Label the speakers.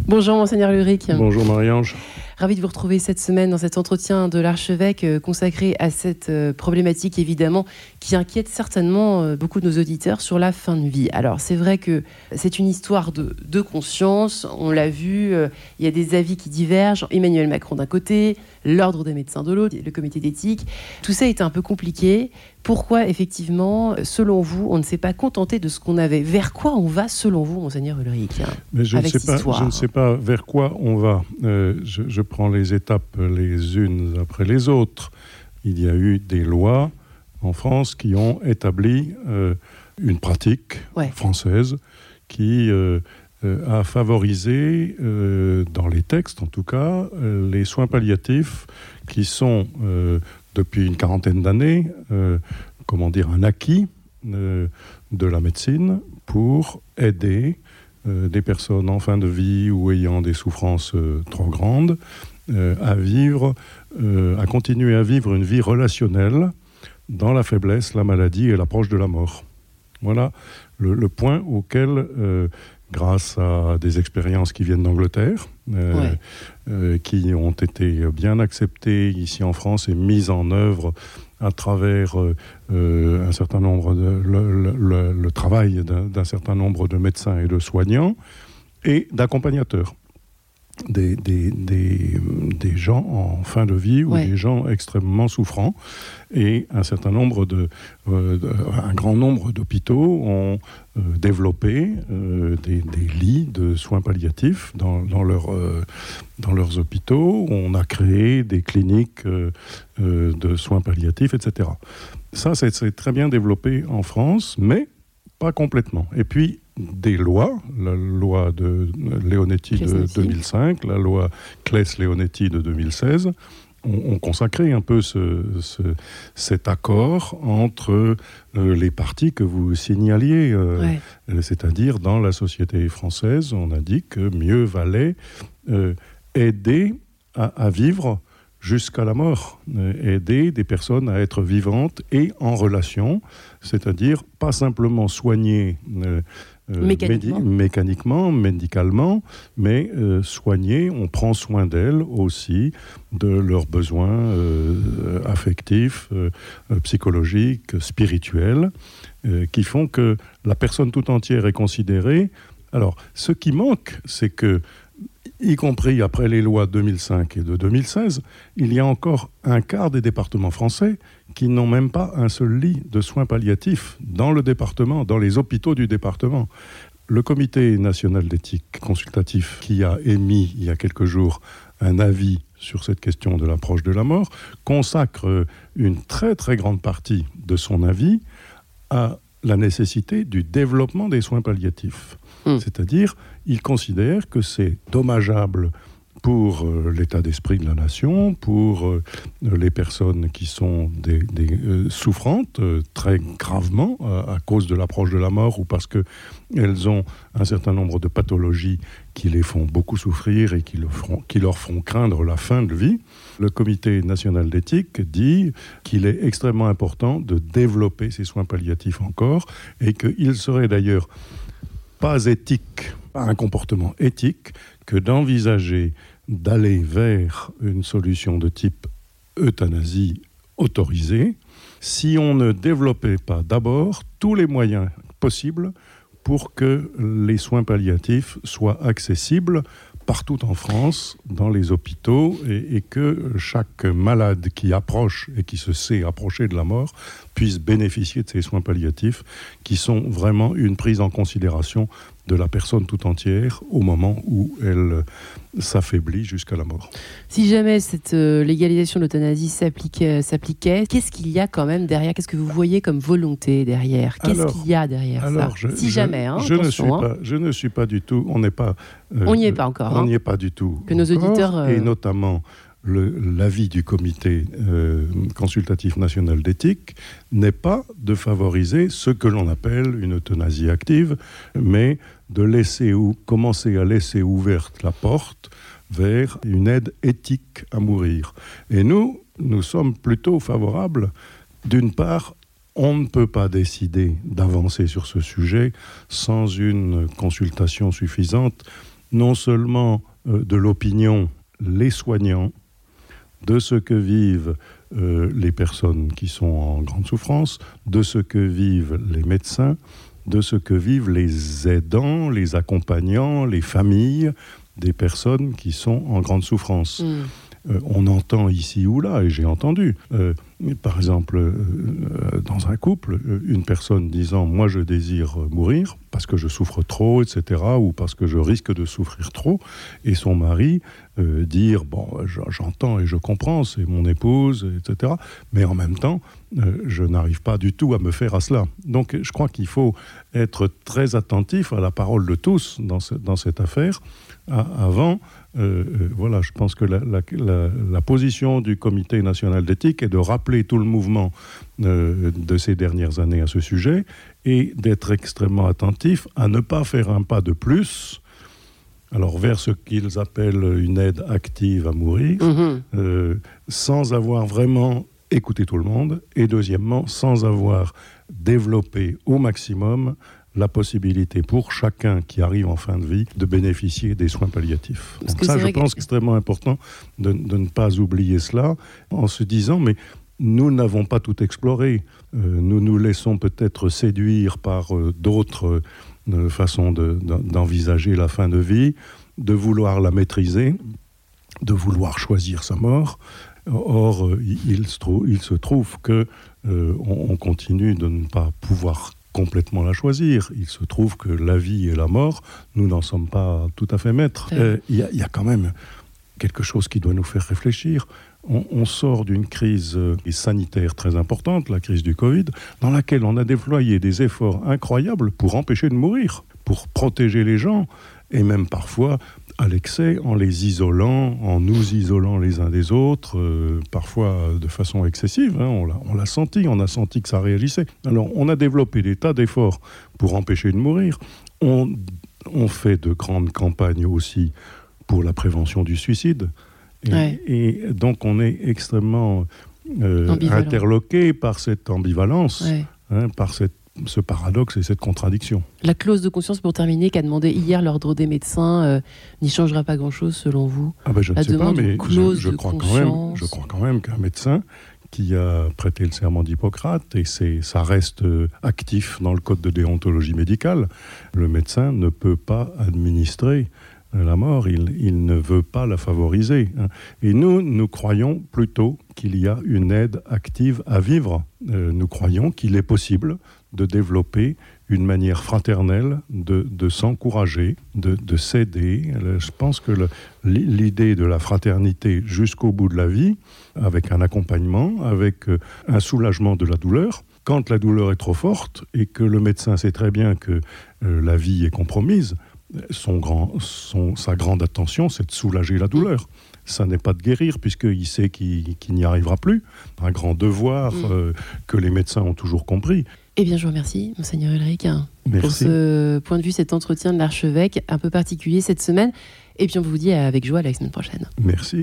Speaker 1: Bonjour Monseigneur Luric.
Speaker 2: Bonjour Marie-Ange.
Speaker 1: Ravi de vous retrouver cette semaine dans cet entretien de l'archevêque euh, consacré à cette euh, problématique évidemment qui inquiète certainement euh, beaucoup de nos auditeurs sur la fin de vie. Alors c'est vrai que c'est une histoire de, de conscience, on l'a vu, il y a des avis qui divergent, Emmanuel Macron d'un côté, l'ordre des médecins de l'autre, le comité d'éthique, tout ça est un peu compliqué. Pourquoi effectivement, selon vous, on ne s'est pas contenté de ce qu'on avait? Vers quoi on va selon vous, monseigneur Ulrich
Speaker 2: Mais je, ne sais pas, je ne sais pas vers quoi on va. je prend les étapes les unes après les autres. Il y a eu des lois en France qui ont établi euh, une pratique française qui euh, euh, a favorisé, dans les textes en tout cas, les soins palliatifs qui sont, depuis une quarantaine d'années, comment dire, un acquis de la médecine pour aider des personnes en fin de vie ou ayant des souffrances euh, trop grandes euh, à vivre, à continuer à vivre une vie relationnelle dans la faiblesse, la maladie et l'approche de la mort. Voilà le, point auquel, grâce à des expériences qui viennent d'Angleterre, qui ont été bien acceptées ici en France et mises en œuvre à travers euh, euh, un certain nombre de, le, travail d'un certain nombre de médecins et de soignants et d'accompagnateurs. Des, des, des, gens en fin de vie ou des gens extrêmement souffrants. Et un certain nombre de, euh, un grand nombre d'hôpitaux ont développé des, lits de soins palliatifs dans, dans, leur, dans leurs hôpitaux. On a créé des cliniques euh, de soins palliatifs, etc. Ça, c'est très bien développé en France, mais pas complètement. Et puis, des lois, la loi de Leonetti de 2005, la loi Claes-Leonetti de 2016, ont, consacré un peu ce, cet accord entre euh, les partis que vous signaliez, euh, c'est-à-dire dans la société française, on a dit que mieux valait aider à, vivre jusqu'à la mort, euh, aider des personnes à être vivantes et en relation, c'est-à-dire pas simplement soigner euh,
Speaker 1: euh, mécaniquement.
Speaker 2: mécaniquement. médicalement, mais soigner, on prend soin d'elles aussi, de leurs besoins affectifs, psychologiques, spirituels, qui font que la personne tout entière est considérée. Alors, ce qui manque, c'est que y compris après les lois de 2005 et de 2016, il y a encore un quart des départements français qui n'ont même pas un seul lit de soins palliatifs dans le département, dans les hôpitaux du département. Le comité national d'éthique consultatif qui a émis il y a quelques jours un avis sur cette question de l'approche de la mort consacre une très très grande partie de son avis à la nécessité du développement des soins palliatifs. Hmm. C'est-à-dire, il considère que c'est dommageable pour euh, l'état d'esprit de la nation, pour euh, les personnes qui sont des, euh, souffrantes très gravement à cause de l'approche de la mort ou parce qu'elles ont un certain nombre de pathologies qui les font beaucoup souffrir et qui, qui leur font craindre la fin de vie. Le comité national d'éthique dit qu'il est extrêmement important de développer ces soins palliatifs encore et qu'il serait d'ailleurs pas éthique, pas un comportement éthique que d'envisager d'aller vers une solution de type euthanasie autorisée si on ne développait pas d'abord tous les moyens possibles pour que les soins palliatifs soient accessibles partout en France, dans les hôpitaux, et, que chaque malade qui approche et qui se sait approcher de la mort puisse bénéficier de ces soins palliatifs, qui sont vraiment une prise en considération de la personne tout entière au moment où elle s'affaiblit jusqu'à la mort.
Speaker 1: Si jamais cette euh, légalisation de l'euthanasie s'appliquait, qu'est-ce qu'il y a quand même derrière? Qu'est-ce que vous voyez comme volonté derrière? Qu'est-ce qu'il y a derrière ça? Si jamais, hein,
Speaker 2: je, ne suis hein. pas, je ne suis pas du tout, on n'est pas...
Speaker 1: Euh, on n'y est pas encore.
Speaker 2: On hein. n'y est pas du tout.
Speaker 1: Que nos auditeurs...
Speaker 2: Et euh, notamment l'avis du comité euh, consultatif national d'éthique n'est pas de favoriser ce que l'on appelle une euthanasie active, mais de laisser ou commencer à laisser ouverte la porte vers une aide éthique à mourir. Et nous, nous sommes plutôt favorables, d'une part, on ne peut pas décider d'avancer sur ce sujet sans une consultation suffisante non seulement de l'opinion, les soignants, de ce que vivent les personnes qui sont en grande souffrance, de ce que vivent les médecins, de ce que vivent les aidants, les accompagnants, les familles des personnes qui sont en grande souffrance. Mm. Euh, on entend ici ou là, et j'ai entendu, euh, par exemple, euh, dans un couple, une personne disant Moi, je désire mourir parce que je souffre trop, etc., ou parce que je risque de souffrir trop, et son mari dire Bon, j'entends et je comprends, c'est mon épouse, etc., mais en même temps, je n'arrive pas du tout à me faire à cela. Donc, je crois qu'il faut être très attentif à la parole de tous dans, dans cette affaire avant euh, euh, voilà, je pense que la, position du Comité national d'éthique est de rappeler tout le mouvement euh, de ces dernières années à ce sujet et d'être extrêmement attentif à ne pas faire un pas de plus. Alors vers ce qu'ils appellent une aide active à mourir, mm-hmm. sans avoir vraiment écouté tout le monde, et deuxièmement, sans avoir développé au maximum la possibilité pour chacun qui arrive en fin de vie de bénéficier des soins palliatifs. Donc ça, je pense que... extrêmement important de, ne pas oublier cela en se disant, mais nous n'avons pas tout exploré. Euh, nous nous laissons peut-être séduire par euh, d'autres euh, façons d'envisager la fin de vie, de vouloir la maîtriser, de vouloir choisir sa mort. Or, il, se trouve que on continue de ne pas pouvoir complètement la choisir. Il se trouve que la vie et la mort, nous n'en sommes pas tout à fait maîtres. Euh, il y, a quand même quelque chose qui doit nous faire réfléchir. On, sort d'une crise euh, sanitaire très importante, la crise du Covid, dans laquelle on a déployé des efforts incroyables pour empêcher de mourir, pour protéger les gens, et même parfois à l'excès en les isolant, en nous isolant les uns des autres, euh, parfois de façon excessive. Hein, on l'a senti, on a senti que ça réagissait. Alors on a développé des tas d'efforts pour empêcher de mourir. On, fait de grandes campagnes aussi pour la prévention du suicide. Et, donc on est extrêmement euh, interloqué par cette ambivalence, hein, par cette ce paradoxe et cette contradiction.
Speaker 1: La clause de conscience, pour terminer, qu'a demandé hier l'ordre des médecins, euh, n'y changera pas grand-chose selon vous
Speaker 2: ah ben Je ne sais pas, mais je, crois quand même, je crois quand même qu'un médecin qui a prêté le serment d'Hippocrate, et ça reste euh, actif dans le code de déontologie médicale, le médecin ne peut pas administrer la mort, il, ne veut pas la favoriser. Hein. Et nous, nous croyons plutôt qu'il y a une aide active à vivre. Euh, nous croyons qu'il est possible de développer une manière fraternelle de, s'encourager, de, s'aider. Je pense que l'idée de la fraternité jusqu'au bout de la vie, avec un accompagnement, avec euh, un soulagement de la douleur, quand la douleur est trop forte et que le médecin sait très bien que euh, la vie est compromise, son grand, son, sa grande attention, c'est de soulager la douleur. Ça n'est pas de guérir, puisqu'il sait qu'il n'y arrivera plus. Un grand devoir mm. euh, que les médecins ont toujours compris.
Speaker 1: Eh bien, je vous remercie, Monseigneur Ulrich, pour ce point de vue, cet entretien de l'archevêque un peu particulier cette semaine. Et puis, on vous dit avec joie la semaine prochaine.
Speaker 2: Merci.